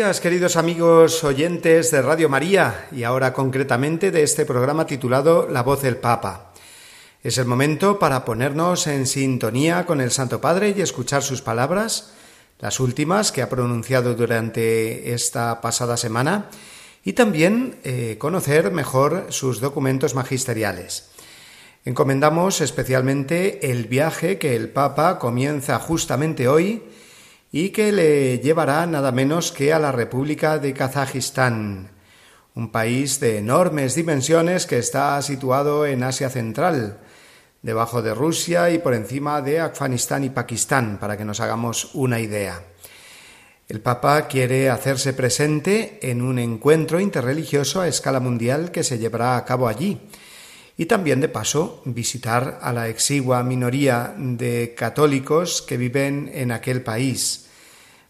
Días, queridos amigos oyentes de Radio María y ahora concretamente de este programa titulado La voz del Papa. Es el momento para ponernos en sintonía con el Santo Padre y escuchar sus palabras, las últimas que ha pronunciado durante esta pasada semana, y también eh, conocer mejor sus documentos magisteriales. Encomendamos especialmente el viaje que el Papa comienza justamente hoy, y que le llevará nada menos que a la República de Kazajistán, un país de enormes dimensiones que está situado en Asia Central, debajo de Rusia y por encima de Afganistán y Pakistán, para que nos hagamos una idea. El Papa quiere hacerse presente en un encuentro interreligioso a escala mundial que se llevará a cabo allí, y también de paso visitar a la exigua minoría de católicos que viven en aquel país.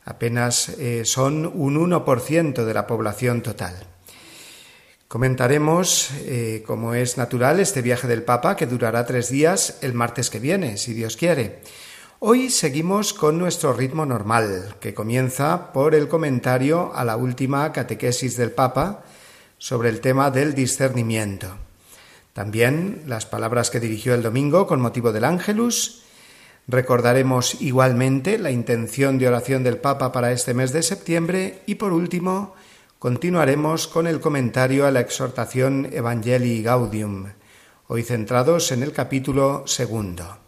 Apenas eh, son un 1% de la población total. Comentaremos, eh, como es natural, este viaje del Papa que durará tres días el martes que viene, si Dios quiere. Hoy seguimos con nuestro ritmo normal, que comienza por el comentario a la última catequesis del Papa sobre el tema del discernimiento. También las palabras que dirigió el domingo con motivo del Ángelus. Recordaremos igualmente la intención de oración del Papa para este mes de septiembre y por último continuaremos con el comentario a la exhortación Evangelii Gaudium, hoy centrados en el capítulo segundo.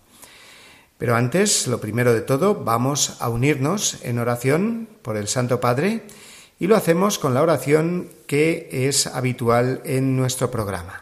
Pero antes, lo primero de todo, vamos a unirnos en oración por el Santo Padre y lo hacemos con la oración que es habitual en nuestro programa.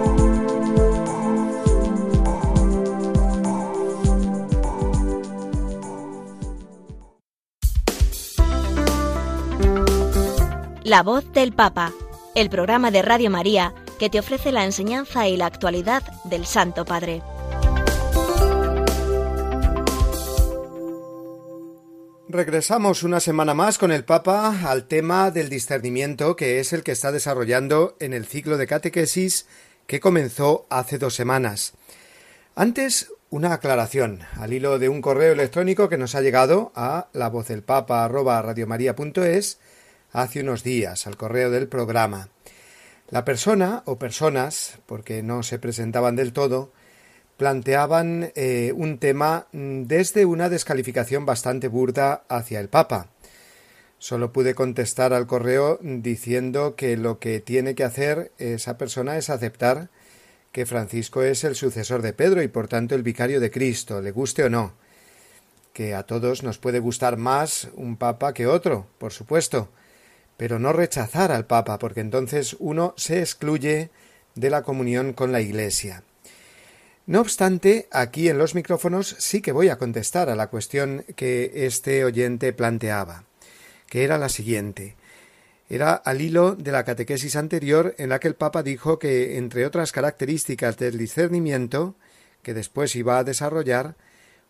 La voz del Papa, el programa de Radio María que te ofrece la enseñanza y la actualidad del Santo Padre. Regresamos una semana más con el Papa al tema del discernimiento, que es el que está desarrollando en el ciclo de catequesis que comenzó hace dos semanas. Antes, una aclaración al hilo de un correo electrónico que nos ha llegado a la voz del Papa hace unos días al correo del programa. La persona o personas, porque no se presentaban del todo, planteaban eh, un tema mm, desde una descalificación bastante burda hacia el Papa. Solo pude contestar al correo diciendo que lo que tiene que hacer esa persona es aceptar que Francisco es el sucesor de Pedro y por tanto el vicario de Cristo, le guste o no. Que a todos nos puede gustar más un papa que otro, por supuesto, pero no rechazar al Papa, porque entonces uno se excluye de la comunión con la Iglesia. No obstante, aquí en los micrófonos sí que voy a contestar a la cuestión que este oyente planteaba, que era la siguiente. Era al hilo de la catequesis anterior en la que el Papa dijo que, entre otras características del discernimiento, que después iba a desarrollar,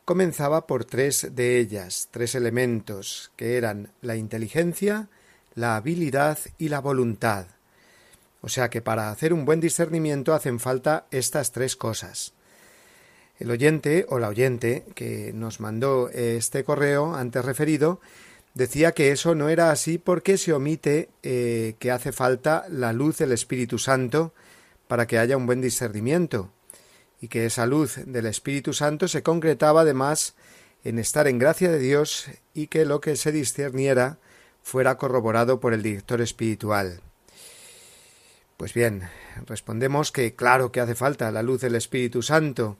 comenzaba por tres de ellas, tres elementos, que eran la inteligencia, la habilidad y la voluntad. O sea que para hacer un buen discernimiento hacen falta estas tres cosas. El oyente o la oyente que nos mandó este correo antes referido decía que eso no era así porque se omite eh, que hace falta la luz del Espíritu Santo para que haya un buen discernimiento y que esa luz del Espíritu Santo se concretaba además en estar en gracia de Dios y que lo que se discerniera fuera corroborado por el director espiritual. Pues bien, respondemos que claro que hace falta la luz del Espíritu Santo,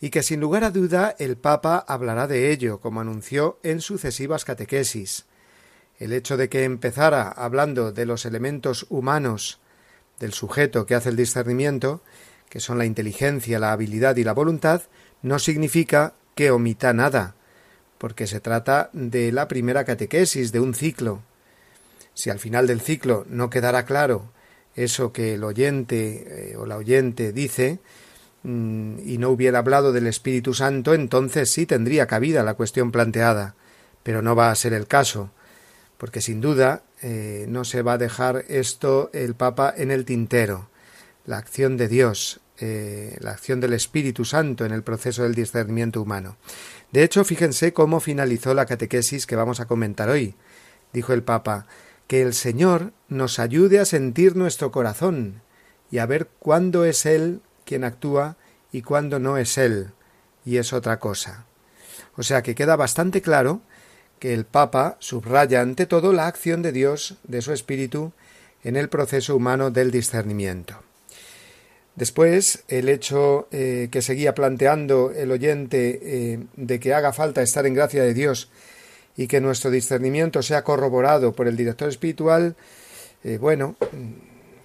y que sin lugar a duda el Papa hablará de ello, como anunció en sucesivas catequesis. El hecho de que empezara hablando de los elementos humanos del sujeto que hace el discernimiento, que son la inteligencia, la habilidad y la voluntad, no significa que omita nada, porque se trata de la primera catequesis de un ciclo. Si al final del ciclo no quedará claro eso que el oyente eh, o la oyente dice, Mm, y no hubiera hablado del Espíritu Santo, entonces sí tendría cabida la cuestión planteada, pero no va a ser el caso, porque sin duda eh, no se va a dejar esto el Papa en el tintero. La acción de Dios, eh, la acción del Espíritu Santo en el proceso del discernimiento humano. De hecho, fíjense cómo finalizó la catequesis que vamos a comentar hoy. Dijo el Papa que el Señor nos ayude a sentir nuestro corazón y a ver cuándo es Él quien actúa y cuando no es él, y es otra cosa. O sea que queda bastante claro que el Papa subraya ante todo la acción de Dios, de su Espíritu, en el proceso humano del discernimiento. Después, el hecho eh, que seguía planteando el oyente eh, de que haga falta estar en gracia de Dios y que nuestro discernimiento sea corroborado por el director espiritual, eh, bueno,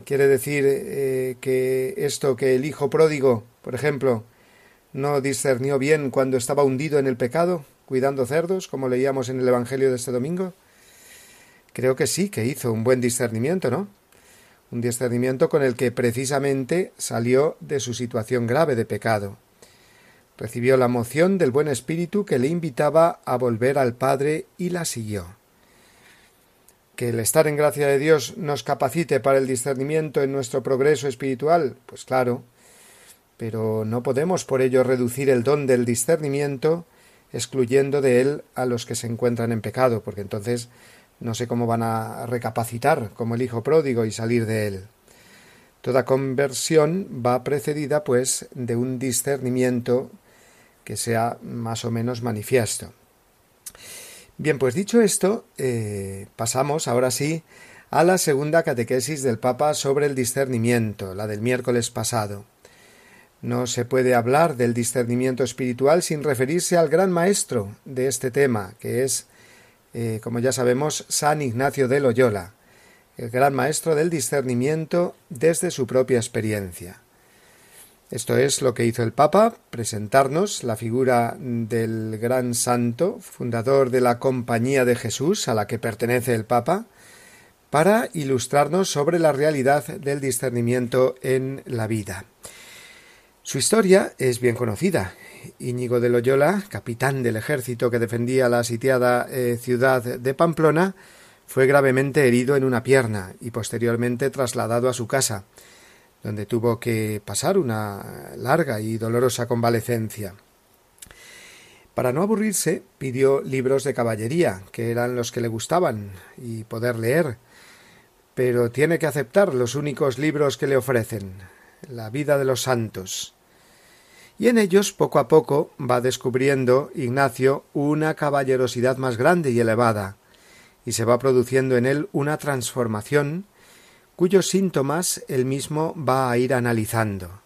Quiere decir que esto que el hijo pródigo, por ejemplo, no discernió bien cuando estaba hundido en el pecado, cuidando cerdos, como leíamos en el Evangelio de este domingo. Creo que sí, que hizo un buen discernimiento, ¿no? Un discernimiento con el que precisamente salió de su situación grave de pecado. Recibió la moción del buen espíritu que le invitaba a volver al Padre y la siguió que el estar en gracia de Dios nos capacite para el discernimiento en nuestro progreso espiritual, pues claro, pero no podemos por ello reducir el don del discernimiento excluyendo de él a los que se encuentran en pecado, porque entonces no sé cómo van a recapacitar como el hijo pródigo y salir de él. Toda conversión va precedida, pues, de un discernimiento que sea más o menos manifiesto. Bien, pues dicho esto, eh, pasamos ahora sí a la segunda catequesis del Papa sobre el discernimiento, la del miércoles pasado. No se puede hablar del discernimiento espiritual sin referirse al gran maestro de este tema, que es, eh, como ya sabemos, San Ignacio de Loyola, el gran maestro del discernimiento desde su propia experiencia. Esto es lo que hizo el Papa, presentarnos la figura del gran santo, fundador de la Compañía de Jesús, a la que pertenece el Papa, para ilustrarnos sobre la realidad del discernimiento en la vida. Su historia es bien conocida. Íñigo de Loyola, capitán del ejército que defendía la sitiada eh, ciudad de Pamplona, fue gravemente herido en una pierna y posteriormente trasladado a su casa donde tuvo que pasar una larga y dolorosa convalecencia. Para no aburrirse, pidió libros de caballería, que eran los que le gustaban, y poder leer, pero tiene que aceptar los únicos libros que le ofrecen, la vida de los santos. Y en ellos, poco a poco, va descubriendo Ignacio una caballerosidad más grande y elevada, y se va produciendo en él una transformación cuyos síntomas él mismo va a ir analizando.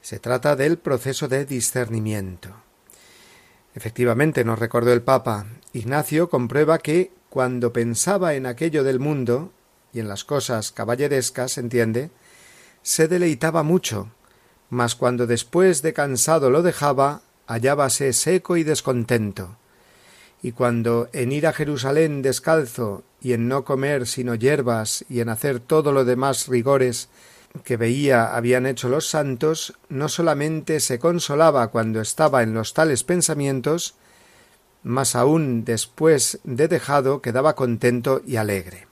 Se trata del proceso de discernimiento. Efectivamente, nos recordó el Papa, Ignacio comprueba que cuando pensaba en aquello del mundo y en las cosas caballerescas, entiende, se deleitaba mucho, mas cuando después de cansado lo dejaba, hallábase seco y descontento y cuando en ir a Jerusalén descalzo y en no comer sino hierbas y en hacer todo lo demás rigores que veía habían hecho los santos, no solamente se consolaba cuando estaba en los tales pensamientos, más aún después de dejado quedaba contento y alegre.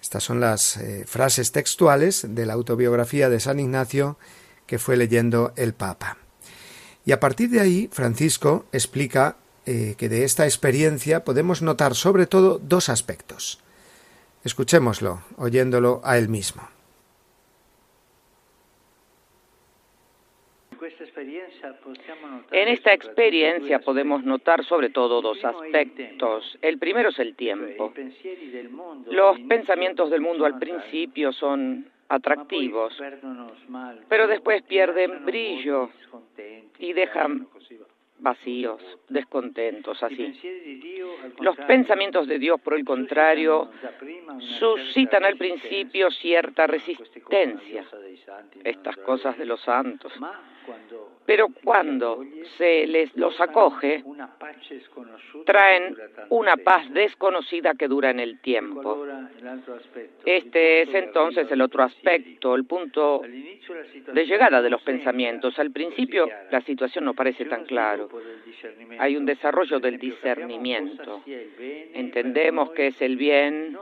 Estas son las eh, frases textuales de la autobiografía de San Ignacio que fue leyendo el Papa. Y a partir de ahí, Francisco explica eh, que de esta experiencia podemos notar sobre todo dos aspectos. Escuchémoslo, oyéndolo a él mismo. En esta experiencia podemos notar sobre todo dos aspectos. El primero es el tiempo. Los pensamientos del mundo al principio son atractivos, pero después pierden brillo y dejan vacíos, descontentos, así. Los pensamientos de Dios, por el contrario, suscitan al principio cierta resistencia, estas cosas de los santos. Pero cuando se les los acoge, traen una paz desconocida que dura en el tiempo. Este es entonces el otro aspecto, el punto de llegada de los pensamientos. Al principio la situación no parece tan claro. Hay un desarrollo del discernimiento. Entendemos que es el bien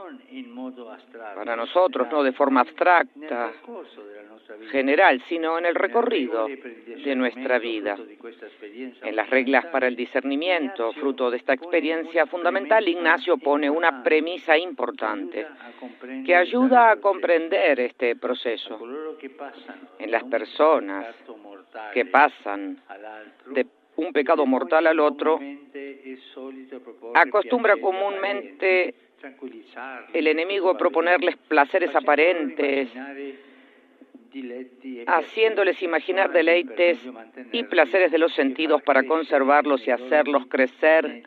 para nosotros, no de forma abstracta, general, sino en el recorrido de nuestra vida. En las reglas para el discernimiento, fruto de esta experiencia fundamental, Ignacio pone una premisa importante que ayuda a comprender este proceso. en las personas que pasan de un pecado mortal al otro, acostumbra comúnmente el enemigo proponerles placeres aparentes, haciéndoles imaginar deleites y placeres de los sentidos para conservarlos y hacerlos crecer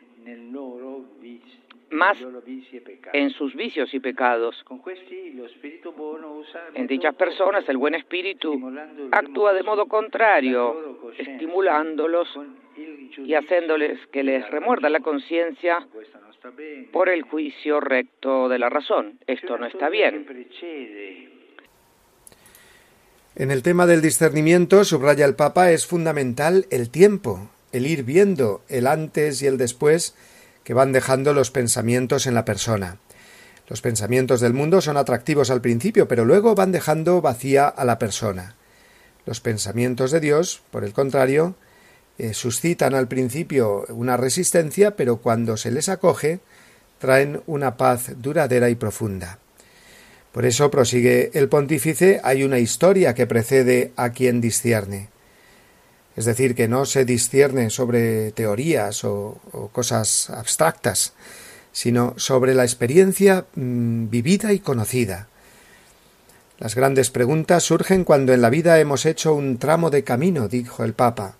más en sus vicios y pecados. En dichas personas el buen espíritu actúa de modo contrario, estimulándolos y haciéndoles que les remuerda la conciencia por el juicio recto de la razón. Esto no está bien. En el tema del discernimiento, subraya el Papa, es fundamental el tiempo, el ir viendo el antes y el después que van dejando los pensamientos en la persona. Los pensamientos del mundo son atractivos al principio, pero luego van dejando vacía a la persona. Los pensamientos de Dios, por el contrario, eh, suscitan al principio una resistencia, pero cuando se les acoge, traen una paz duradera y profunda. Por eso, prosigue el pontífice, hay una historia que precede a quien discierne. Es decir, que no se discierne sobre teorías o, cosas abstractas, sino sobre la experiencia mm, vivida y conocida. Las grandes preguntas surgen cuando en la vida hemos hecho un tramo de camino, dijo el Papa,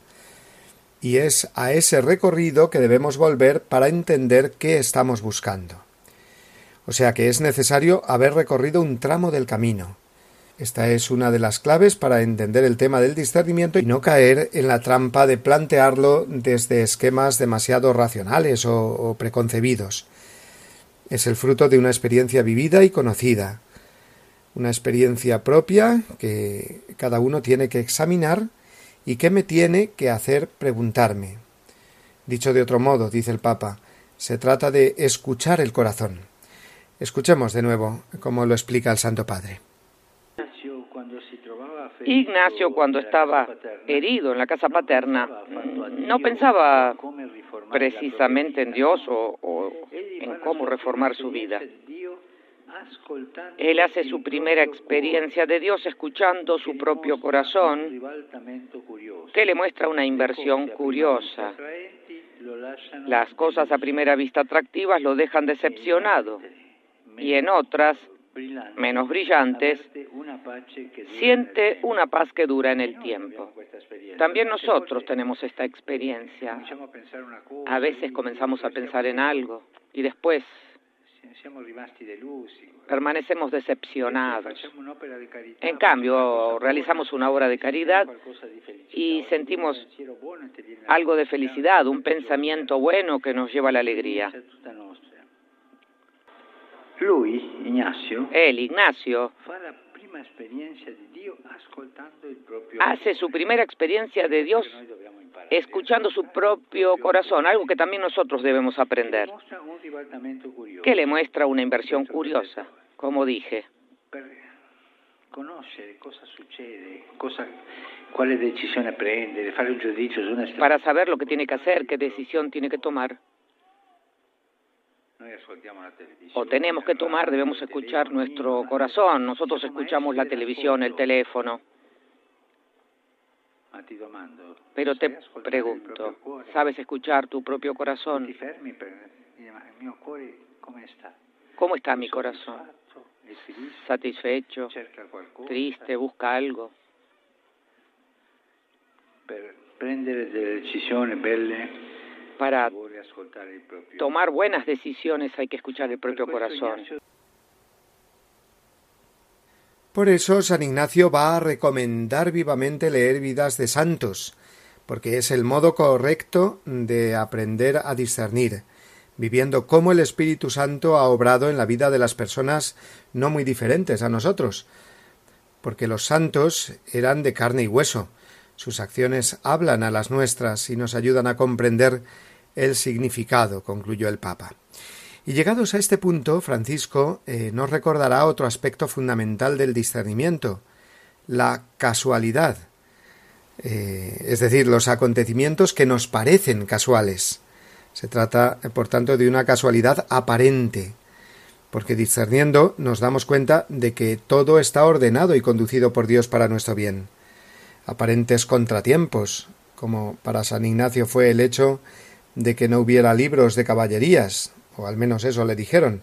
y es a ese recorrido que debemos volver para entender qué estamos buscando. O sea que es necesario haber recorrido un tramo del camino. Esta es una de las claves para entender el tema del discernimiento y no caer en la trampa de plantearlo desde esquemas demasiado racionales o, preconcebidos. Es el fruto de una experiencia vivida y conocida, una experiencia propia que cada uno tiene que examinar y que me tiene que hacer preguntarme. Dicho de otro modo, dice el Papa, se trata de escuchar el corazón. Escuchemos de nuevo cómo lo explica el Santo Padre. Ignacio, cuando estaba herido en la casa paterna, no pensaba precisamente en Dios o, en cómo reformar su vida. Él hace su primera experiencia de Dios escuchando su propio corazón, que le muestra una inversión curiosa. Las cosas a primera vista atractivas lo dejan decepcionado y en otras, menos brillantes, siente una paz que dura en el tiempo. También nosotros tenemos esta experiencia. A veces comenzamos a pensar en algo y después permanecemos decepcionados. En cambio, realizamos una obra de caridad y sentimos algo de felicidad, un pensamiento bueno que nos lleva a la alegría. Lui, Ignacio, él, Ignacio, hace su primera experiencia de Dios escuchando su propio corazón, algo que también nosotros debemos aprender, que le muestra una inversión curiosa, como dije. Para saber lo que tiene que hacer, qué decisión tiene que tomar. O tenemos que tomar, debemos escuchar nuestro corazón. Nosotros escuchamos la televisión, el teléfono. Pero te pregunto, ¿sabes escuchar tu propio corazón? ¿Cómo está mi corazón? ¿Satisfecho? ¿Triste? ¿Busca algo? Para tomar buenas decisiones hay que escuchar el propio corazón. Por eso San Ignacio va a recomendar vivamente leer vidas de santos, porque es el modo correcto de aprender a discernir, viviendo cómo el Espíritu Santo ha obrado en la vida de las personas no muy diferentes a nosotros, porque los santos eran de carne y hueso, sus acciones hablan a las nuestras y nos ayudan a comprender el significado, concluyó el Papa. Y llegados a este punto, Francisco eh, nos recordará otro aspecto fundamental del discernimiento, la casualidad, eh, es decir, los acontecimientos que nos parecen casuales. Se trata, por tanto, de una casualidad aparente, porque discerniendo nos damos cuenta de que todo está ordenado y conducido por Dios para nuestro bien. Aparentes contratiempos, como para San Ignacio fue el hecho de que no hubiera libros de caballerías, o al menos eso le dijeron.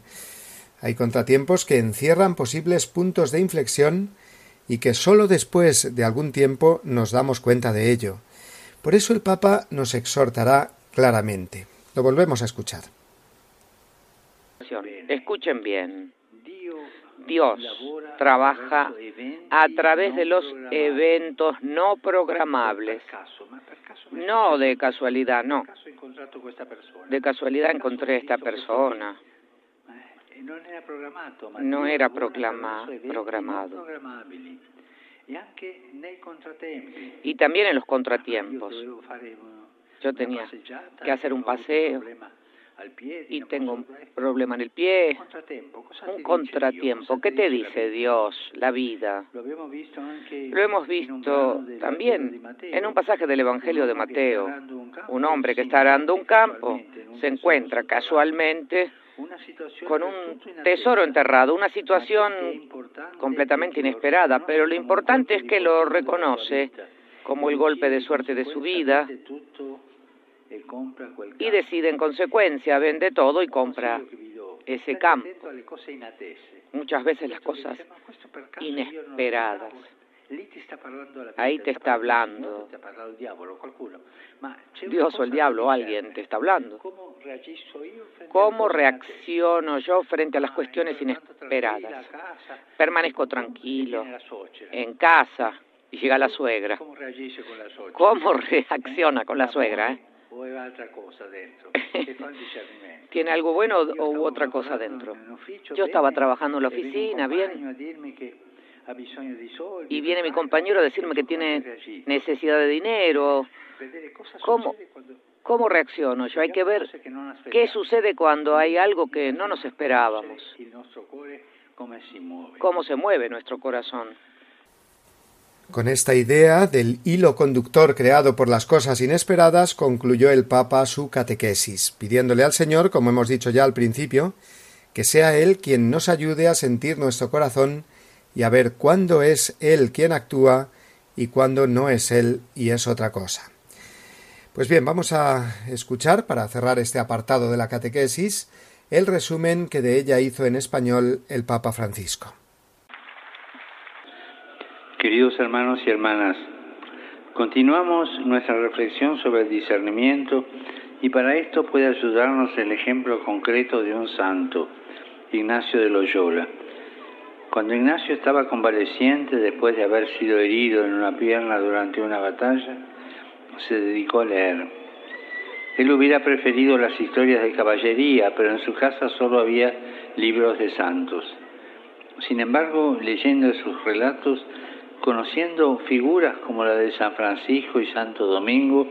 Hay contratiempos que encierran posibles puntos de inflexión y que sólo después de algún tiempo nos damos cuenta de ello. Por eso el Papa nos exhortará claramente. Lo volvemos a escuchar. Escuchen bien. Dios trabaja a través de los eventos no programables. No de casualidad, no. De casualidad encontré a esta persona. No era programado. Y también en los contratiempos. Yo tenía que hacer un paseo y tengo un problema en el pie, un contratiempo. ¿Qué te dice Dios, la vida? Lo hemos visto también en un pasaje del Evangelio de Mateo. Un hombre que está arando un campo. se encuentra casualmente con un tesoro enterrado, una situación completamente inesperada, pero lo importante es que lo reconoce como el golpe de suerte de su vida y decide en consecuencia, vende todo y compra ese campo. Muchas veces las cosas inesperadas. Ahí te está hablando. Dios o el diablo o alguien te está hablando. ¿Cómo reacciono yo frente a las cuestiones inesperadas? Permanezco tranquilo en casa y llega la suegra. ¿Cómo reacciona con la suegra? Eh? ¿Tiene algo bueno o otra cosa dentro? Yo estaba trabajando en la oficina, bien. Y viene mi compañero a decirme que tiene necesidad de dinero. ¿Cómo, ¿Cómo reacciono yo? Hay que ver qué sucede cuando hay algo que no nos esperábamos. ¿Cómo se mueve nuestro corazón? Con esta idea del hilo conductor creado por las cosas inesperadas, concluyó el Papa su catequesis, pidiéndole al Señor, como hemos dicho ya al principio, que sea Él quien nos ayude a sentir nuestro corazón y a ver cuándo es Él quien actúa y cuándo no es Él y es otra cosa. Pues bien, vamos a escuchar, para cerrar este apartado de la catequesis, el resumen que de ella hizo en español el Papa Francisco. Queridos hermanos y hermanas, continuamos nuestra reflexión sobre el discernimiento y para esto puede ayudarnos el ejemplo concreto de un santo, Ignacio de Loyola. Cuando Ignacio estaba convaleciente después de haber sido herido en una pierna durante una batalla, se dedicó a leer. Él hubiera preferido las historias de caballería, pero en su casa solo había libros de santos. Sin embargo, leyendo sus relatos, conociendo figuras como la de San Francisco y Santo Domingo,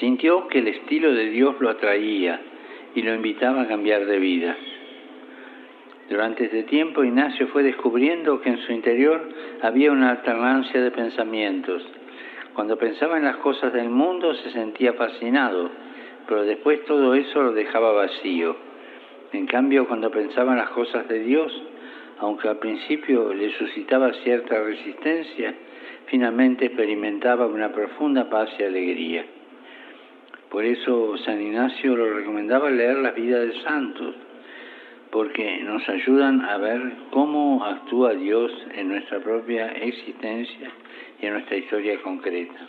sintió que el estilo de Dios lo atraía y lo invitaba a cambiar de vida. Durante este tiempo Ignacio fue descubriendo que en su interior había una alternancia de pensamientos. Cuando pensaba en las cosas del mundo se sentía fascinado, pero después todo eso lo dejaba vacío. En cambio, cuando pensaba en las cosas de Dios, aunque al principio le suscitaba cierta resistencia, finalmente experimentaba una profunda paz y alegría. Por eso San Ignacio lo recomendaba leer las vidas de santos, porque nos ayudan a ver cómo actúa Dios en nuestra propia existencia y en nuestra historia concreta.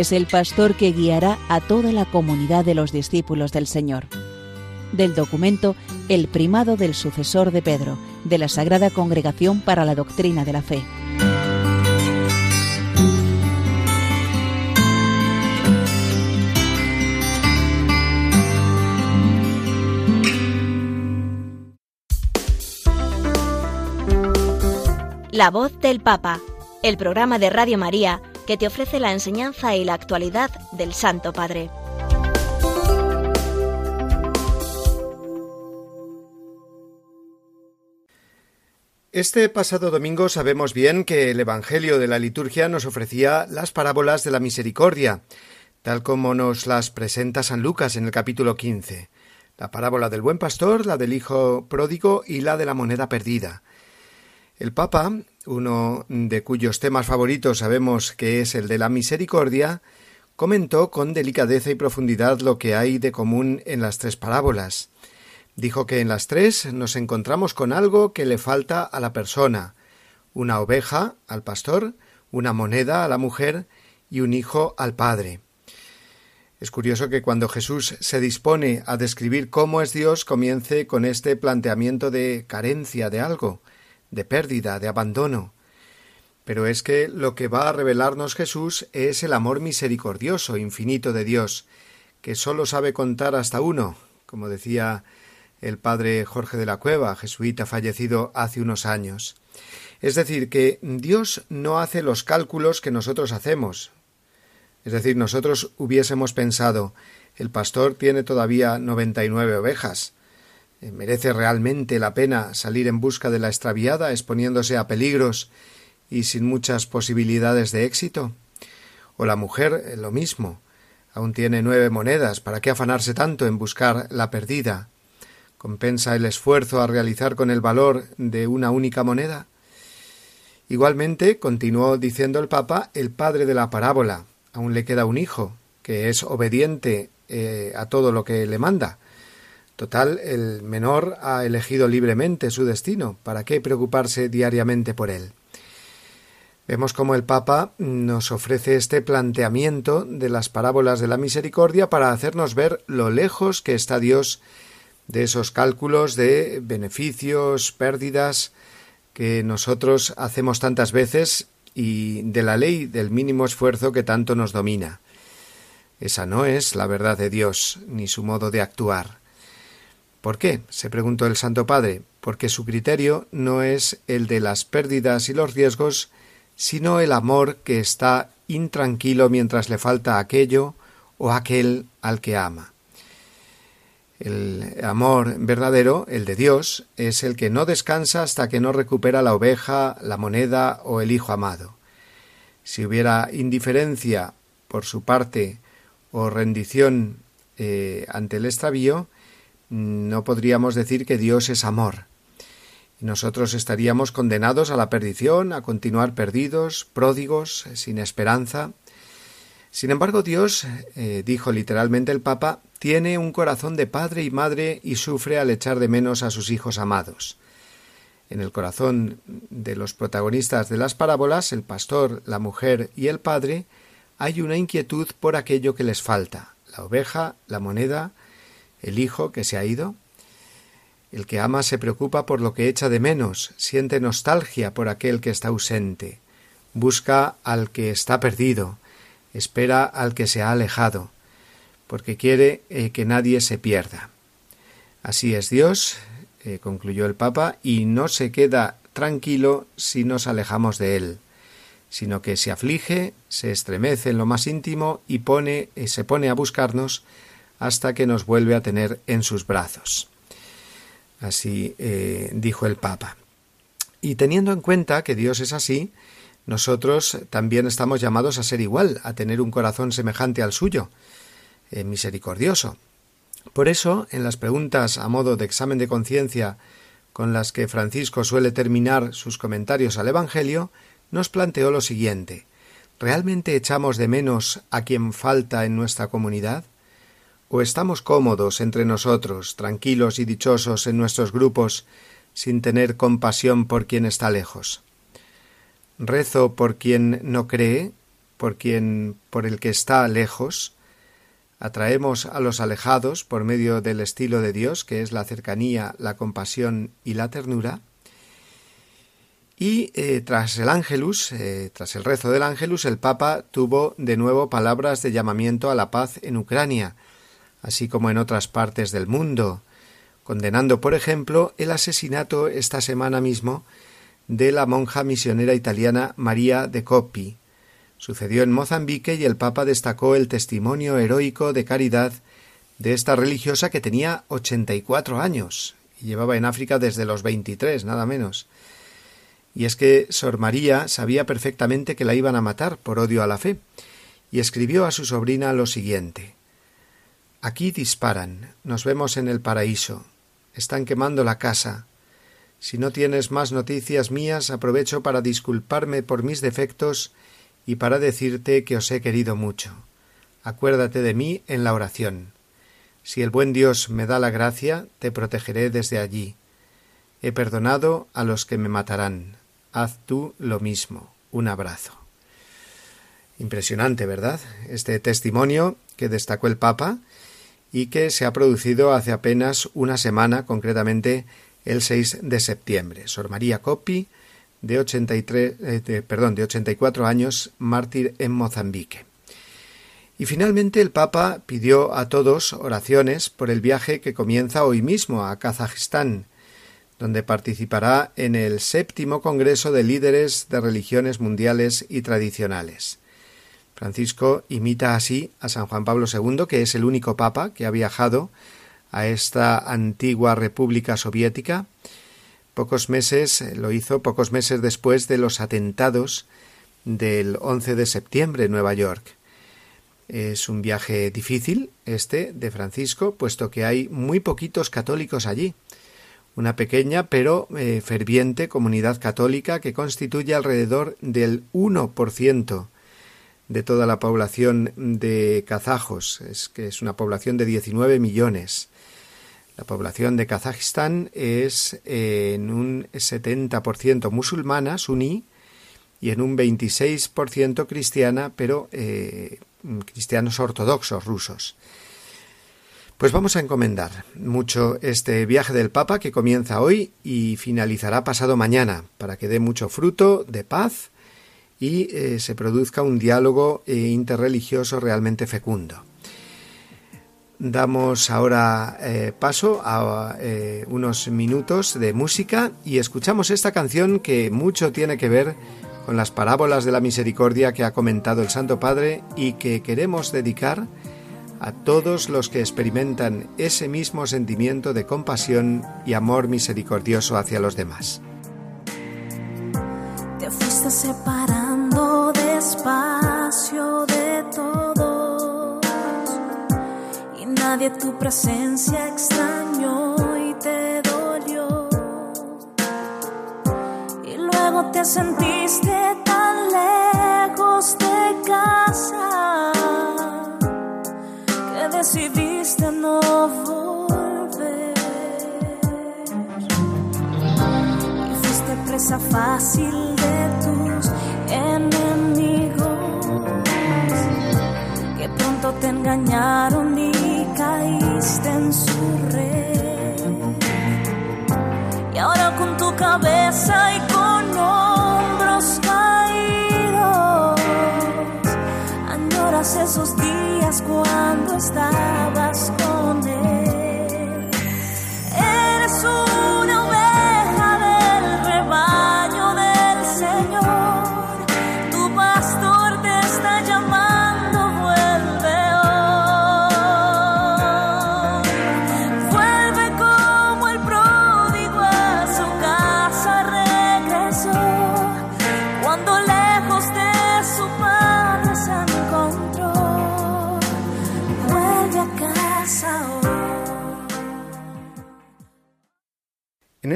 es el pastor que guiará a toda la comunidad de los discípulos del Señor. Del documento El primado del sucesor de Pedro, de la Sagrada Congregación para la Doctrina de la Fe. La voz del Papa, el programa de Radio María que te ofrece la enseñanza y la actualidad del Santo Padre. Este pasado domingo sabemos bien que el Evangelio de la liturgia nos ofrecía las parábolas de la misericordia, tal como nos las presenta San Lucas en el capítulo 15. La parábola del buen pastor, la del hijo pródigo y la de la moneda perdida. El Papa, uno de cuyos temas favoritos sabemos que es el de la misericordia, comentó con delicadeza y profundidad lo que hay de común en las tres parábolas. Dijo que en las tres nos encontramos con algo que le falta a la persona una oveja al pastor, una moneda a la mujer y un hijo al padre. Es curioso que cuando Jesús se dispone a describir cómo es Dios comience con este planteamiento de carencia de algo, de pérdida, de abandono. Pero es que lo que va a revelarnos Jesús es el amor misericordioso, infinito de Dios, que sólo sabe contar hasta uno, como decía el padre Jorge de la Cueva, jesuita fallecido hace unos años. Es decir, que Dios no hace los cálculos que nosotros hacemos. Es decir, nosotros hubiésemos pensado el pastor tiene todavía noventa y nueve ovejas. Eh, ¿Merece realmente la pena salir en busca de la extraviada, exponiéndose a peligros y sin muchas posibilidades de éxito? O la mujer, eh, lo mismo. Aún tiene nueve monedas, ¿para qué afanarse tanto en buscar la perdida? ¿Compensa el esfuerzo a realizar con el valor de una única moneda? Igualmente, continuó diciendo el Papa, el padre de la parábola. Aún le queda un hijo, que es obediente eh, a todo lo que le manda. Total, el menor ha elegido libremente su destino. ¿Para qué preocuparse diariamente por él? Vemos cómo el Papa nos ofrece este planteamiento de las parábolas de la misericordia para hacernos ver lo lejos que está Dios de esos cálculos de beneficios, pérdidas que nosotros hacemos tantas veces y de la ley del mínimo esfuerzo que tanto nos domina. Esa no es la verdad de Dios ni su modo de actuar. ¿Por qué? se preguntó el Santo Padre, porque su criterio no es el de las pérdidas y los riesgos, sino el amor que está intranquilo mientras le falta aquello o aquel al que ama. El amor verdadero, el de Dios, es el que no descansa hasta que no recupera la oveja, la moneda o el hijo amado. Si hubiera indiferencia por su parte o rendición eh, ante el extravío, no podríamos decir que Dios es amor. Nosotros estaríamos condenados a la perdición, a continuar perdidos, pródigos, sin esperanza. Sin embargo, Dios, eh, dijo literalmente el Papa, tiene un corazón de padre y madre y sufre al echar de menos a sus hijos amados. En el corazón de los protagonistas de las parábolas, el pastor, la mujer y el padre, hay una inquietud por aquello que les falta, la oveja, la moneda, el hijo que se ha ido. El que ama se preocupa por lo que echa de menos, siente nostalgia por aquel que está ausente, busca al que está perdido, espera al que se ha alejado, porque quiere eh, que nadie se pierda. Así es Dios, eh, concluyó el Papa, y no se queda tranquilo si nos alejamos de él, sino que se aflige, se estremece en lo más íntimo y pone, eh, se pone a buscarnos hasta que nos vuelve a tener en sus brazos. Así dijo el Papa. Y teniendo en cuenta que Dios es así, nosotros también estamos llamados a ser igual, a tener un corazón semejante al suyo, eh, misericordioso. Por eso, en las preguntas a modo de examen de conciencia con las que Francisco suele terminar sus comentarios al Evangelio, nos planteó lo siguiente ¿Realmente echamos de menos a quien falta en nuestra comunidad? ¿O estamos cómodos entre nosotros, tranquilos y dichosos en nuestros grupos, sin tener compasión por quien está lejos? rezo por quien no cree, por quien por el que está lejos, atraemos a los alejados por medio del estilo de Dios, que es la cercanía, la compasión y la ternura. Y eh, tras el ángelus, eh, tras el rezo del ángelus, el Papa tuvo de nuevo palabras de llamamiento a la paz en Ucrania, así como en otras partes del mundo, condenando, por ejemplo, el asesinato esta semana mismo de la monja misionera italiana María de Coppi. Sucedió en Mozambique y el Papa destacó el testimonio heroico de caridad de esta religiosa que tenía ochenta y cuatro años y llevaba en África desde los veintitrés, nada menos. Y es que Sor María sabía perfectamente que la iban a matar por odio a la fe, y escribió a su sobrina lo siguiente Aquí disparan, nos vemos en el paraíso, están quemando la casa, si no tienes más noticias mías, aprovecho para disculparme por mis defectos y para decirte que os he querido mucho. Acuérdate de mí en la oración. Si el buen Dios me da la gracia, te protegeré desde allí. He perdonado a los que me matarán. Haz tú lo mismo. Un abrazo. Impresionante, ¿verdad? Este testimonio que destacó el Papa y que se ha producido hace apenas una semana, concretamente el 6 de septiembre. Sor María Coppi, de, 83, eh, perdón, de 84 años, mártir en Mozambique. Y finalmente el Papa pidió a todos oraciones por el viaje que comienza hoy mismo a Kazajistán, donde participará en el séptimo Congreso de Líderes de Religiones Mundiales y Tradicionales. Francisco imita así a San Juan Pablo II, que es el único Papa que ha viajado a esta antigua República Soviética. Pocos meses, eh, lo hizo pocos meses después de los atentados del 11 de septiembre en Nueva York. Es un viaje difícil este de Francisco, puesto que hay muy poquitos católicos allí. Una pequeña pero eh, ferviente comunidad católica que constituye alrededor del 1% de toda la población de kazajos, es que es una población de 19 millones. La población de Kazajistán es eh, en un 70% musulmana, suní, y en un 26% cristiana, pero eh, cristianos ortodoxos rusos. Pues vamos a encomendar mucho este viaje del Papa que comienza hoy y finalizará pasado mañana, para que dé mucho fruto de paz y eh, se produzca un diálogo interreligioso realmente fecundo. Damos ahora eh, paso a eh, unos minutos de música y escuchamos esta canción que mucho tiene que ver con las parábolas de la misericordia que ha comentado el Santo Padre y que queremos dedicar a todos los que experimentan ese mismo sentimiento de compasión y amor misericordioso hacia los demás. Te fuiste despacio de todo nadie tu presencia extrañó y te dolió. Y luego te sentiste tan lejos de casa. decidiste no volver. Y fuiste presa fácil de tus enemigos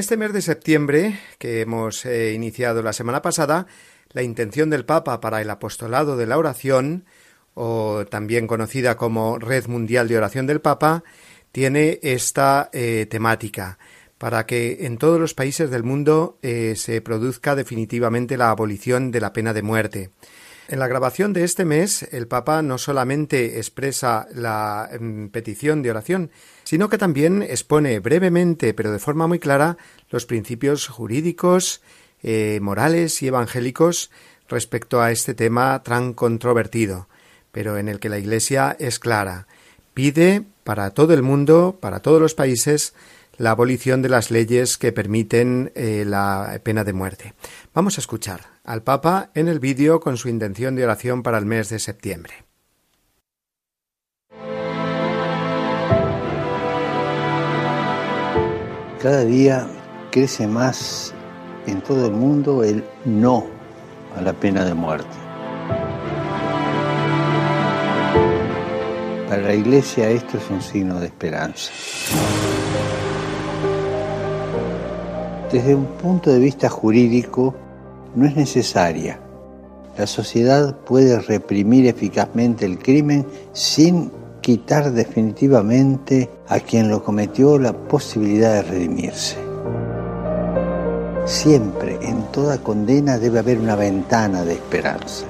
este mes de septiembre, que hemos eh, iniciado la semana pasada, la intención del Papa para el apostolado de la oración, o también conocida como Red Mundial de Oración del Papa, tiene esta eh, temática para que en todos los países del mundo eh, se produzca definitivamente la abolición de la pena de muerte. En la grabación de este mes, el Papa no solamente expresa la mm, petición de oración, sino que también expone brevemente, pero de forma muy clara, los principios jurídicos, eh, morales y evangélicos respecto a este tema tan controvertido, pero en el que la Iglesia es clara. Pide para todo el mundo, para todos los países, la abolición de las leyes que permiten eh, la pena de muerte. Vamos a escuchar al Papa en el vídeo con su intención de oración para el mes de septiembre. Cada día crece más en todo el mundo el no a la pena de muerte. Para la Iglesia esto es un signo de esperanza. Desde un punto de vista jurídico no es necesaria. La sociedad puede reprimir eficazmente el crimen sin quitar definitivamente a quien lo cometió la posibilidad de redimirse. Siempre, en toda condena, debe haber una ventana de esperanza.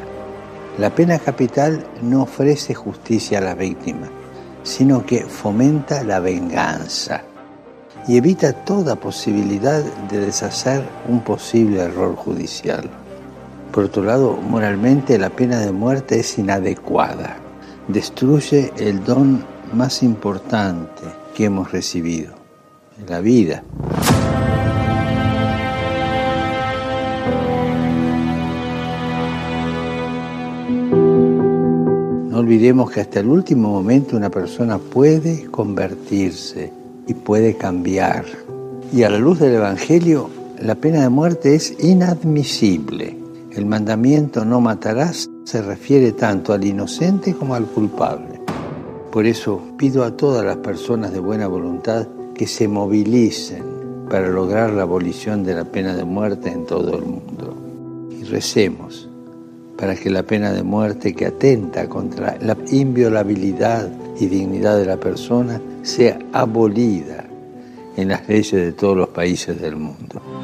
La pena capital no ofrece justicia a la víctima, sino que fomenta la venganza y evita toda posibilidad de deshacer un posible error judicial. Por otro lado, moralmente la pena de muerte es inadecuada. Destruye el don más importante que hemos recibido, la vida. No olvidemos que hasta el último momento una persona puede convertirse y puede cambiar. Y a la luz del Evangelio, la pena de muerte es inadmisible. El mandamiento no matarás se refiere tanto al inocente como al culpable. Por eso pido a todas las personas de buena voluntad que se movilicen para lograr la abolición de la pena de muerte en todo el mundo. Y recemos para que la pena de muerte que atenta contra la inviolabilidad y dignidad de la persona sea abolida en las leyes de todos los países del mundo.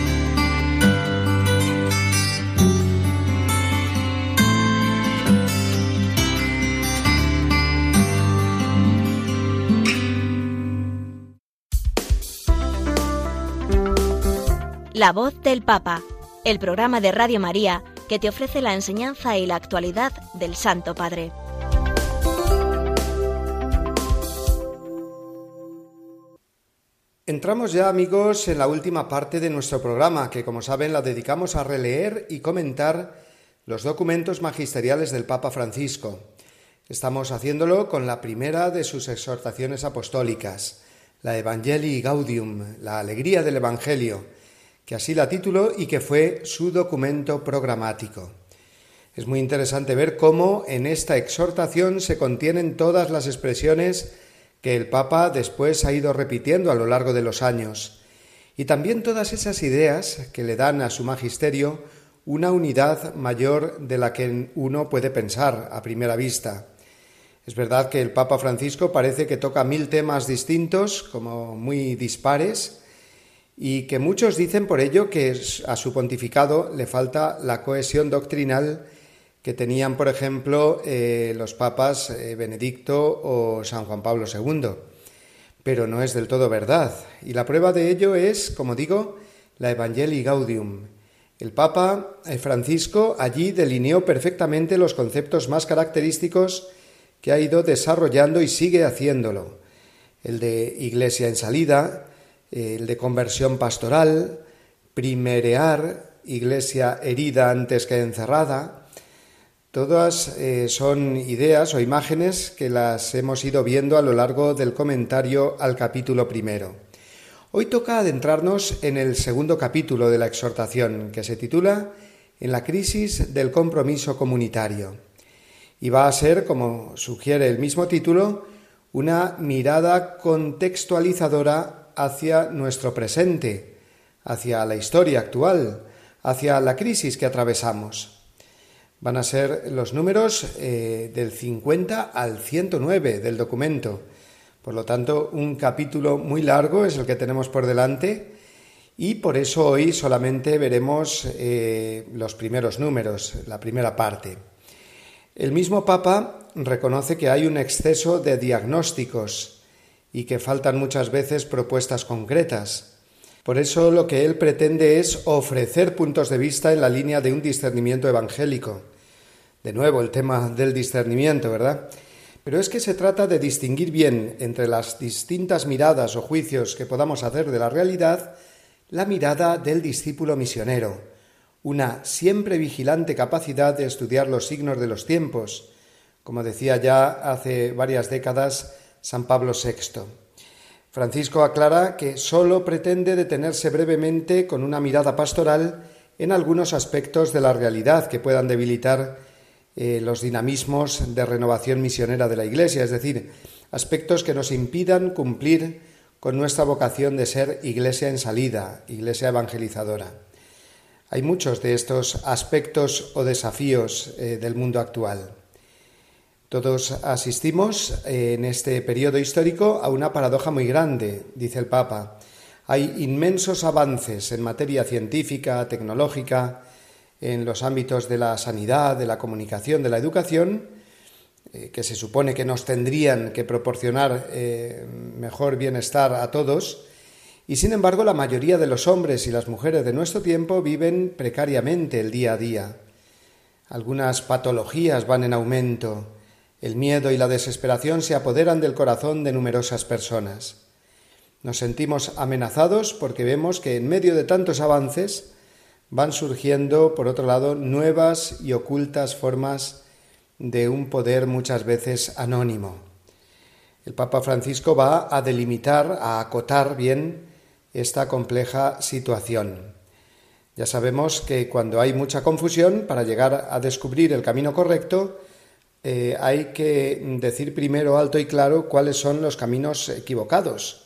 La voz del Papa, el programa de Radio María que te ofrece la enseñanza y la actualidad del Santo Padre. Entramos ya amigos en la última parte de nuestro programa que como saben la dedicamos a releer y comentar los documentos magisteriales del Papa Francisco. Estamos haciéndolo con la primera de sus exhortaciones apostólicas, la Evangelii Gaudium, la alegría del Evangelio, que así la tituló y que fue su documento programático. Es muy interesante ver cómo en esta exhortación se contienen todas las expresiones que el Papa después ha ido repitiendo a lo largo de los años, y también todas esas ideas que le dan a su magisterio una unidad mayor de la que uno puede pensar a primera vista. Es verdad que el Papa Francisco parece que toca mil temas distintos, como muy dispares, y que muchos dicen por ello que a su pontificado le falta la cohesión doctrinal que tenían, por ejemplo, eh, los papas eh, Benedicto o San Juan Pablo II. Pero no es del todo verdad. Y la prueba de ello es, como digo, la Evangelii Gaudium. El Papa eh, Francisco allí delineó perfectamente los conceptos más característicos que ha ido desarrollando y sigue haciéndolo. El de iglesia en salida, el de conversión pastoral, primerear, iglesia herida antes que encerrada. Todas eh, son ideas o imágenes que las hemos ido viendo a lo largo del comentario al capítulo primero. Hoy toca adentrarnos en el segundo capítulo de la exhortación, que se titula En la crisis del compromiso comunitario y va a ser, como sugiere el mismo título, una mirada contextualizadora hacia nuestro presente, hacia la historia actual, hacia la crisis que atravesamos. Van a ser los números eh, del 50 al 109 del documento. Por lo tanto, un capítulo muy largo es el que tenemos por delante y por eso hoy solamente veremos eh, los primeros números, la primera parte. El mismo Papa reconoce que hay un exceso de diagnósticos y que faltan muchas veces propuestas concretas. Por eso lo que él pretende es ofrecer puntos de vista en la línea de un discernimiento evangélico. De nuevo, el tema del discernimiento, ¿verdad? Pero es que se trata de distinguir bien entre las distintas miradas o juicios que podamos hacer de la realidad la mirada del discípulo misionero, una siempre vigilante capacidad de estudiar los signos de los tiempos, como decía ya hace varias décadas San Pablo VI. Francisco aclara que sólo pretende detenerse brevemente con una mirada pastoral en algunos aspectos de la realidad que puedan debilitar eh, los dinamismos de renovación misionera de la Iglesia, es decir, aspectos que nos impidan cumplir con nuestra vocación de ser Iglesia en salida, Iglesia evangelizadora. Hay muchos de estos aspectos o desafíos eh, del mundo actual. Todos asistimos eh, en este periodo histórico a una paradoja muy grande, dice el Papa. Hay inmensos avances en materia científica, tecnológica, en los ámbitos de la sanidad, de la comunicación, de la educación, eh, que se supone que nos tendrían que proporcionar mejor bienestar a todos, y sin embargo, la mayoría de los hombres y las mujeres de nuestro tiempo viven precariamente el día a día. Algunas patologías van en aumento. El miedo y la desesperación se apoderan del corazón de numerosas personas. Nos sentimos amenazados porque vemos que en medio de tantos avances van surgiendo, por otro lado, nuevas y ocultas formas de un poder muchas veces anónimo. El Papa Francisco va a delimitar, a acotar bien esta compleja situación. Ya sabemos que cuando hay mucha confusión, para llegar a descubrir el camino correcto, eh, hay que decir primero alto y claro cuáles son los caminos equivocados.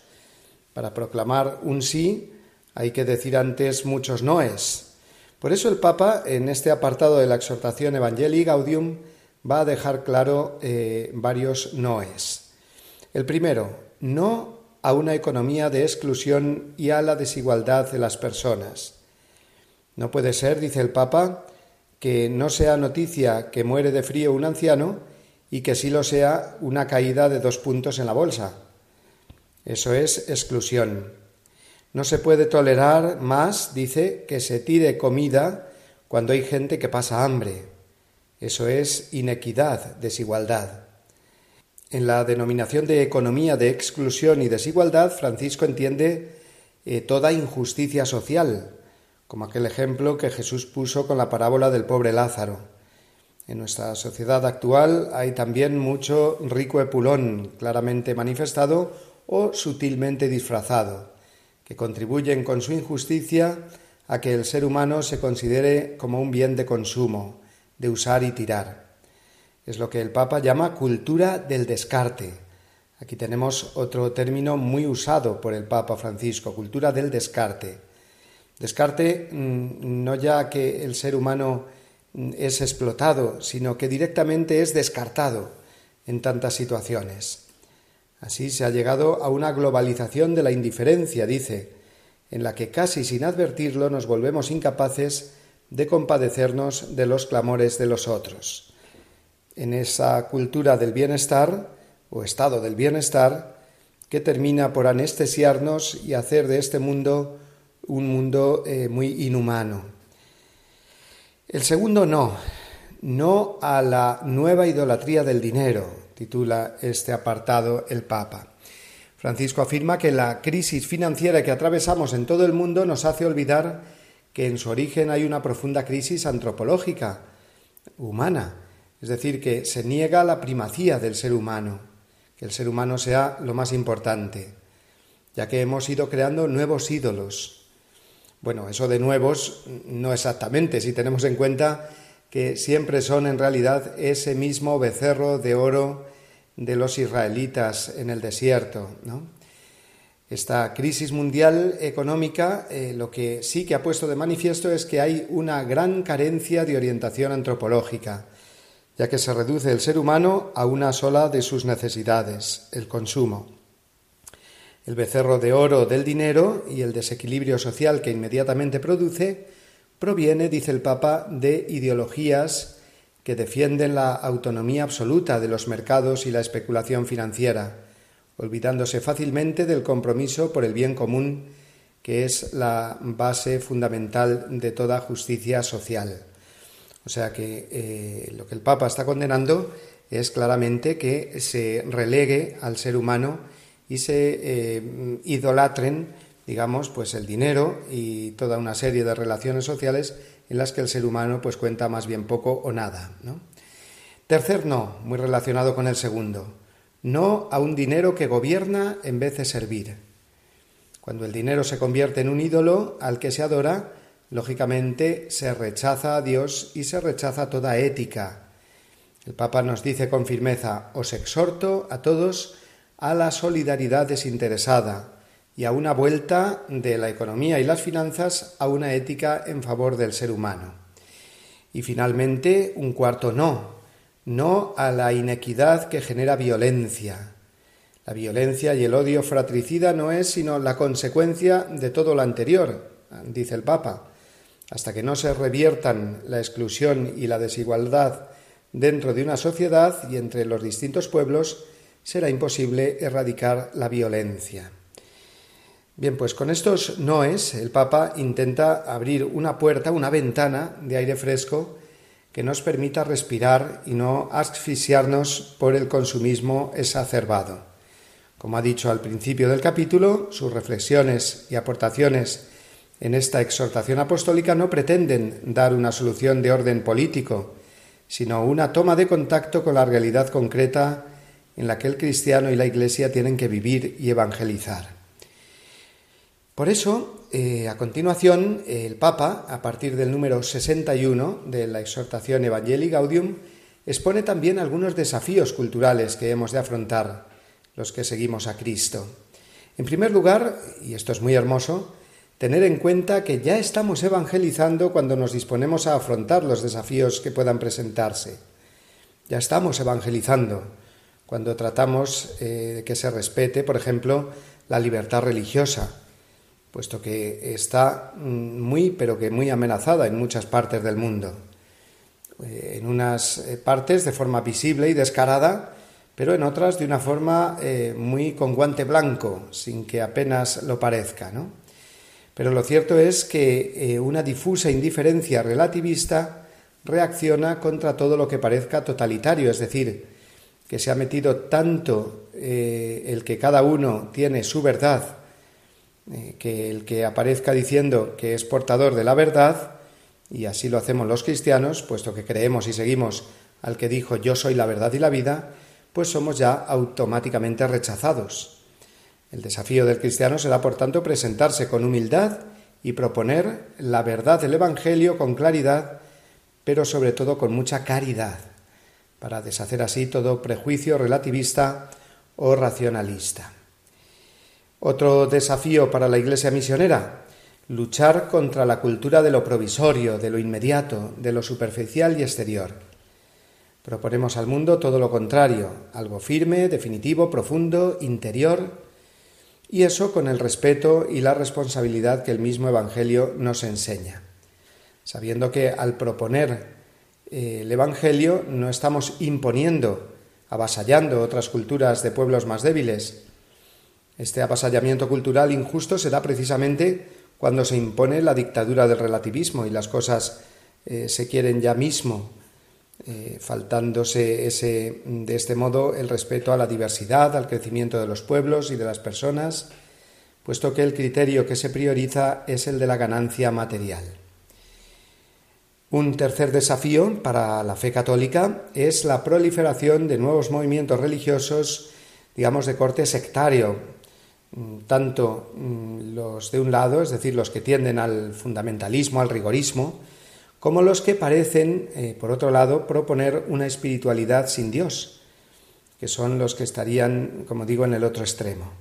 Para proclamar un sí hay que decir antes muchos noes. Por eso el Papa, en este apartado de la exhortación Evangelii Gaudium, va a dejar claro eh, varios noes. El primero, no a una economía de exclusión y a la desigualdad de las personas. No puede ser, dice el Papa, que no sea noticia que muere de frío un anciano y que sí lo sea una caída de dos puntos en la bolsa. Eso es exclusión. No se puede tolerar más, dice, que se tire comida cuando hay gente que pasa hambre. Eso es inequidad, desigualdad. En la denominación de economía de exclusión y desigualdad, Francisco entiende eh, toda injusticia social, como aquel ejemplo que Jesús puso con la parábola del pobre Lázaro. En nuestra sociedad actual hay también mucho rico epulón claramente manifestado o sutilmente disfrazado, que contribuyen con su injusticia a que el ser humano se considere como un bien de consumo, de usar y tirar. Es lo que el Papa llama cultura del descarte. Aquí tenemos otro término muy usado por el Papa Francisco, cultura del descarte. Descarte mm, no ya que el ser humano mm, es explotado, sino que directamente es descartado en tantas situaciones. Así se ha llegado a una globalización de la indiferencia, dice, en la que casi sin advertirlo nos volvemos incapaces de compadecernos de los clamores de los otros. En esa cultura del bienestar, o estado del bienestar, que termina por anestesiarnos y hacer de este mundo un mundo eh, muy inhumano. El segundo no, no a la nueva idolatría del dinero, titula este apartado el Papa. Francisco afirma que la crisis financiera que atravesamos en todo el mundo nos hace olvidar que en su origen hay una profunda crisis antropológica, humana, es decir, que se niega la primacía del ser humano, que el ser humano sea lo más importante, ya que hemos ido creando nuevos ídolos, bueno, eso de nuevos no exactamente, si tenemos en cuenta que siempre son en realidad ese mismo becerro de oro de los israelitas en el desierto. Esta crisis mundial económica eh, lo que sí que ha puesto de manifiesto es que hay una gran carencia de orientación antropológica, ya que se reduce el ser humano a una sola de sus necesidades, el consumo. El becerro de oro del dinero y el desequilibrio social que inmediatamente produce proviene, dice el Papa, de ideologías que defienden la autonomía absoluta de los mercados y la especulación financiera, olvidándose fácilmente del compromiso por el bien común, que es la base fundamental de toda justicia social. O sea que eh, lo que el Papa está condenando es claramente que se relegue al ser humano y se eh, idolatren, digamos, pues el dinero y toda una serie de relaciones sociales en las que el ser humano pues cuenta más bien poco o nada. Tercer no, muy relacionado con el segundo, no a un dinero que gobierna en vez de servir. Cuando el dinero se convierte en un ídolo al que se adora, lógicamente se rechaza a Dios y se rechaza toda ética. El Papa nos dice con firmeza, os exhorto a todos a la solidaridad desinteresada y a una vuelta de la economía y las finanzas a una ética en favor del ser humano. Y finalmente, un cuarto no, no a la inequidad que genera violencia. La violencia y el odio fratricida no es sino la consecuencia de todo lo anterior, dice el Papa. Hasta que no se reviertan la exclusión y la desigualdad dentro de una sociedad y entre los distintos pueblos, será imposible erradicar la violencia. Bien, pues con estos noes el Papa intenta abrir una puerta, una ventana de aire fresco que nos permita respirar y no asfixiarnos por el consumismo exacerbado. Como ha dicho al principio del capítulo, sus reflexiones y aportaciones en esta exhortación apostólica no pretenden dar una solución de orden político, sino una toma de contacto con la realidad concreta en la que el cristiano y la Iglesia tienen que vivir y evangelizar. Por eso, eh, a continuación, el Papa, a partir del número 61 de la exhortación Evangelii Gaudium, expone también algunos desafíos culturales que hemos de afrontar los que seguimos a Cristo. En primer lugar, y esto es muy hermoso, tener en cuenta que ya estamos evangelizando cuando nos disponemos a afrontar los desafíos que puedan presentarse. Ya estamos evangelizando cuando tratamos eh, que se respete, por ejemplo, la libertad religiosa, puesto que está mm, muy, pero que muy amenazada en muchas partes del mundo. Eh, en unas eh, partes de forma visible y descarada, pero en otras de una forma muy con guante blanco, sin que apenas lo parezca. ¿no? Pero lo cierto es que una difusa indiferencia relativista reacciona contra todo lo que parezca totalitario, es decir, que se ha metido tanto eh, el que cada uno tiene su verdad, eh, que el que aparezca diciendo que es portador de la verdad, y así lo hacemos los cristianos, puesto que creemos y seguimos al que dijo yo soy la verdad y la vida, pues somos ya automáticamente rechazados. El desafío del cristiano será, por tanto, presentarse con humildad y proponer la verdad del Evangelio con claridad, pero sobre todo con mucha caridad, para deshacer así todo prejuicio relativista o racionalista. Otro desafío para la Iglesia misionera, luchar contra la cultura de lo provisorio, de lo inmediato, de lo superficial y exterior. Proponemos al mundo todo lo contrario, algo firme, definitivo, profundo, interior, y eso con el respeto y la responsabilidad que el mismo Evangelio nos enseña, sabiendo que al proponer el Evangelio no estamos imponiendo, avasallando otras culturas de pueblos más débiles. Este avasallamiento cultural injusto se da precisamente cuando se impone la dictadura del relativismo y las cosas eh, se quieren ya mismo, eh, faltándose ese, de este modo el respeto a la diversidad, al crecimiento de los pueblos y de las personas, puesto que el criterio que se prioriza es el de la ganancia material. Un tercer desafío para la fe católica es la proliferación de nuevos movimientos religiosos, digamos, de corte sectario, mm, tanto mm, los de un lado, es decir, los que tienden al fundamentalismo, al rigorismo, como los que parecen, eh, por otro lado, proponer una espiritualidad sin Dios, que son los que estarían, como digo, en el otro extremo.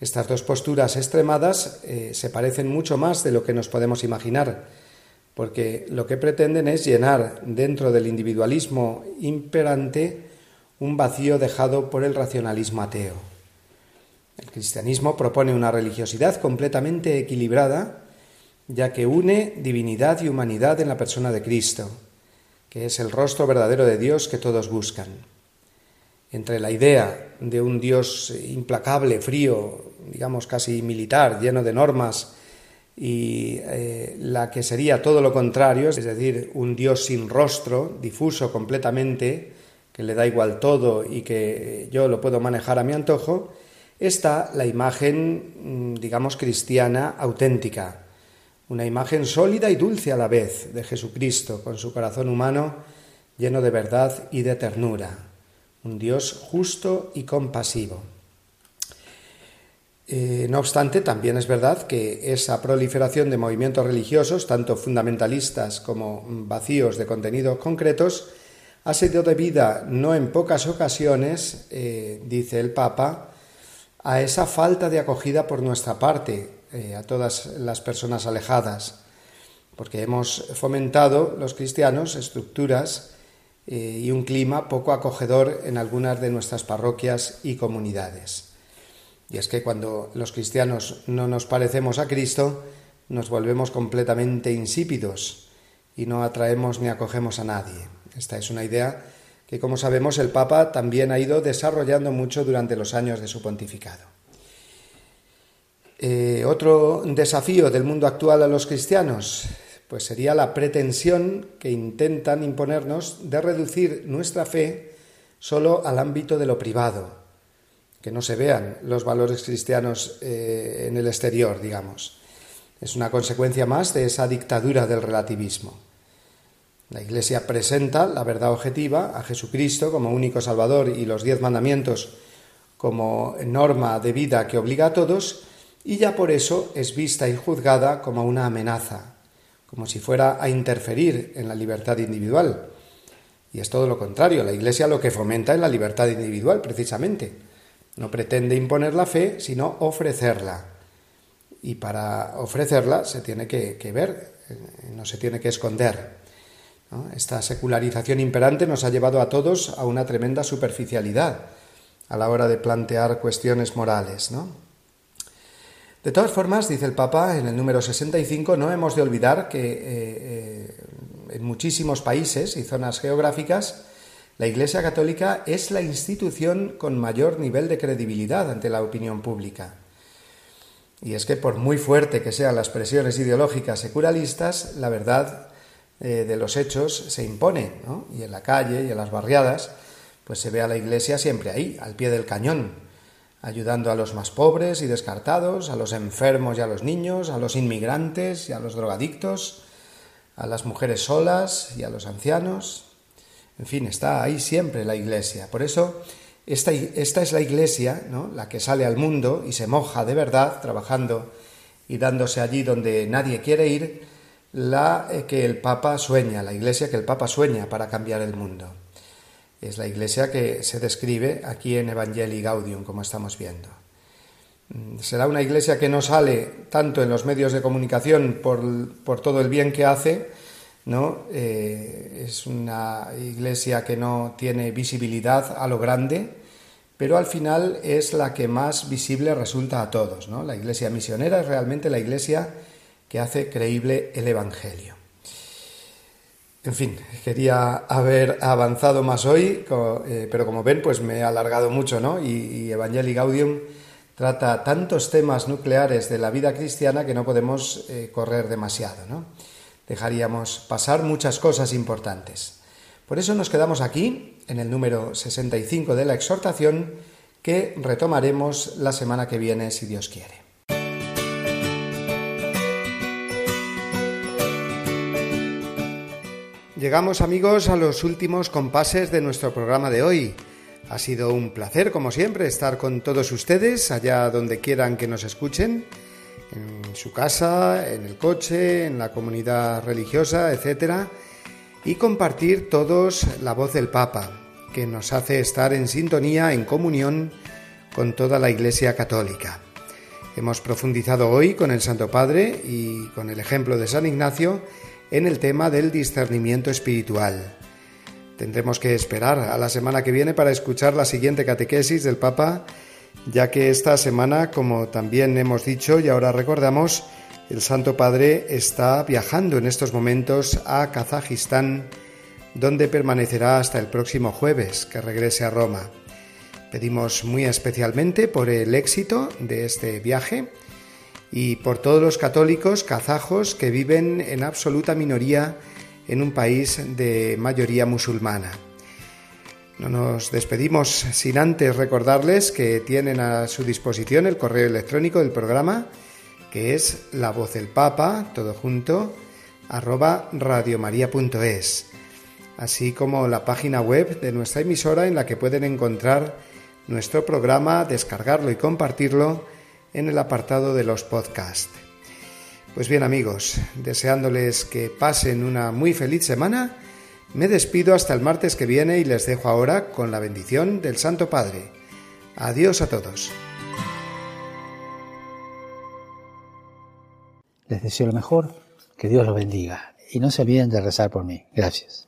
Estas dos posturas extremadas eh, se parecen mucho más de lo que nos podemos imaginar, porque lo que pretenden es llenar dentro del individualismo imperante un vacío dejado por el racionalismo ateo. El cristianismo propone una religiosidad completamente equilibrada, ya que une divinidad y humanidad en la persona de Cristo, que es el rostro verdadero de Dios que todos buscan. Entre la idea de un Dios implacable, frío, digamos casi militar, lleno de normas, y eh, la que sería todo lo contrario, es decir, un Dios sin rostro, difuso completamente, que le da igual todo y que yo lo puedo manejar a mi antojo, está la imagen, mm, digamos, cristiana auténtica, una imagen sólida y dulce a la vez de Jesucristo, con su corazón humano lleno de verdad y de ternura, un Dios justo y compasivo. Eh, no obstante, también es verdad que esa proliferación de movimientos religiosos, tanto fundamentalistas como vacíos de contenidos concretos, ha sido debida no en pocas ocasiones, eh, dice el Papa, a esa falta de acogida por nuestra parte eh, a todas las personas alejadas, porque hemos fomentado los cristianos estructuras y un clima poco acogedor en algunas de nuestras parroquias y comunidades. Y es que cuando los cristianos no nos parecemos a Cristo, nos volvemos completamente insípidos y no atraemos ni acogemos a nadie. Esta es una idea que, como sabemos, el Papa también ha ido desarrollando mucho durante los años de su pontificado. Eh, otro desafío del mundo actual a los cristianos, pues sería la pretensión que intentan imponernos de reducir nuestra fe solo al ámbito de lo privado, que no se vean los valores cristianos eh, en el exterior, digamos. Es una consecuencia más de esa dictadura del relativismo. La Iglesia presenta la verdad objetiva a Jesucristo como único Salvador y los diez mandamientos como norma de vida que obliga a todos, y ya por eso es vista y juzgada como una amenaza, como si fuera a interferir en la libertad individual. Y es todo lo contrario, la Iglesia lo que fomenta es la libertad individual, precisamente. No pretende imponer la fe, sino ofrecerla. Y para ofrecerla se tiene que, ver, eh, no se tiene que esconder. Esta secularización imperante nos ha llevado a todos a una tremenda superficialidad a la hora de plantear cuestiones morales, ¿no? De todas formas, dice el Papa en el número 65, no hemos de olvidar que eh, eh, en muchísimos países y zonas geográficas la Iglesia Católica es la institución con mayor nivel de credibilidad ante la opinión pública. Y es que por muy fuerte que sean las presiones ideológicas secularistas, la verdad eh, de los hechos se impone, y en la calle y en las barriadas, pues se ve a la Iglesia siempre ahí, al pie del cañón, ayudando a los más pobres y descartados, a los enfermos y a los niños, a los inmigrantes y a los drogadictos, a las mujeres solas y a los ancianos. En fin, está ahí siempre la iglesia. Por eso, esta, esta es la iglesia, ¿no? la que sale al mundo y se moja de verdad, trabajando y dándose allí donde nadie quiere ir, la eh, que el Papa sueña, la iglesia que el Papa sueña para cambiar el mundo. Es la iglesia que se describe aquí en Evangelii Gaudium, como estamos viendo. Mm, será una iglesia que no sale tanto en los medios de comunicación por, todo el bien que hace, ¿no? Eh, es una iglesia que no tiene visibilidad a lo grande, pero al final es la que más visible resulta a todos. ¿no? La iglesia misionera es realmente la iglesia que hace creíble el Evangelio. En fin, quería haber avanzado más hoy, eh, pero como ven, pues me he alargado mucho, ¿no? Y, Evangelii Gaudium trata tantos temas nucleares de la vida cristiana que no podemos eh, correr demasiado, ¿no? Dejaríamos pasar muchas cosas importantes. Por eso nos quedamos aquí, en el número 65 de la exhortación, que retomaremos la semana que viene, si Dios quiere. Llegamos amigos a los últimos compases de nuestro programa de hoy. Ha sido un placer, como siempre, estar con todos ustedes, allá donde quieran que nos escuchen, en su casa, en el coche, en la comunidad religiosa, etc. Y compartir todos la voz del Papa, que nos hace estar en sintonía, en comunión con toda la Iglesia Católica. Hemos profundizado hoy con el Santo Padre y con el ejemplo de San Ignacio en el tema del discernimiento espiritual. Tendremos que esperar a la semana que viene para escuchar la siguiente catequesis del Papa, ya que esta semana, como también hemos dicho y ahora recordamos, el Santo Padre está viajando en estos momentos a Kazajistán, donde permanecerá hasta el próximo jueves, que regrese a Roma. Pedimos muy especialmente por el éxito de este viaje y por todos los católicos kazajos que viven en absoluta minoría en un país de mayoría musulmana. No nos despedimos sin antes recordarles que tienen a su disposición el correo electrónico del programa, que es la voz del Papa, todo junto, arroba así como la página web de nuestra emisora en la que pueden encontrar nuestro programa, descargarlo y compartirlo en el apartado de los podcasts. Pues bien amigos, deseándoles que pasen una muy feliz semana, me despido hasta el martes que viene y les dejo ahora con la bendición del Santo Padre. Adiós a todos. Les deseo lo mejor, que Dios los bendiga y no se olviden de rezar por mí. Gracias.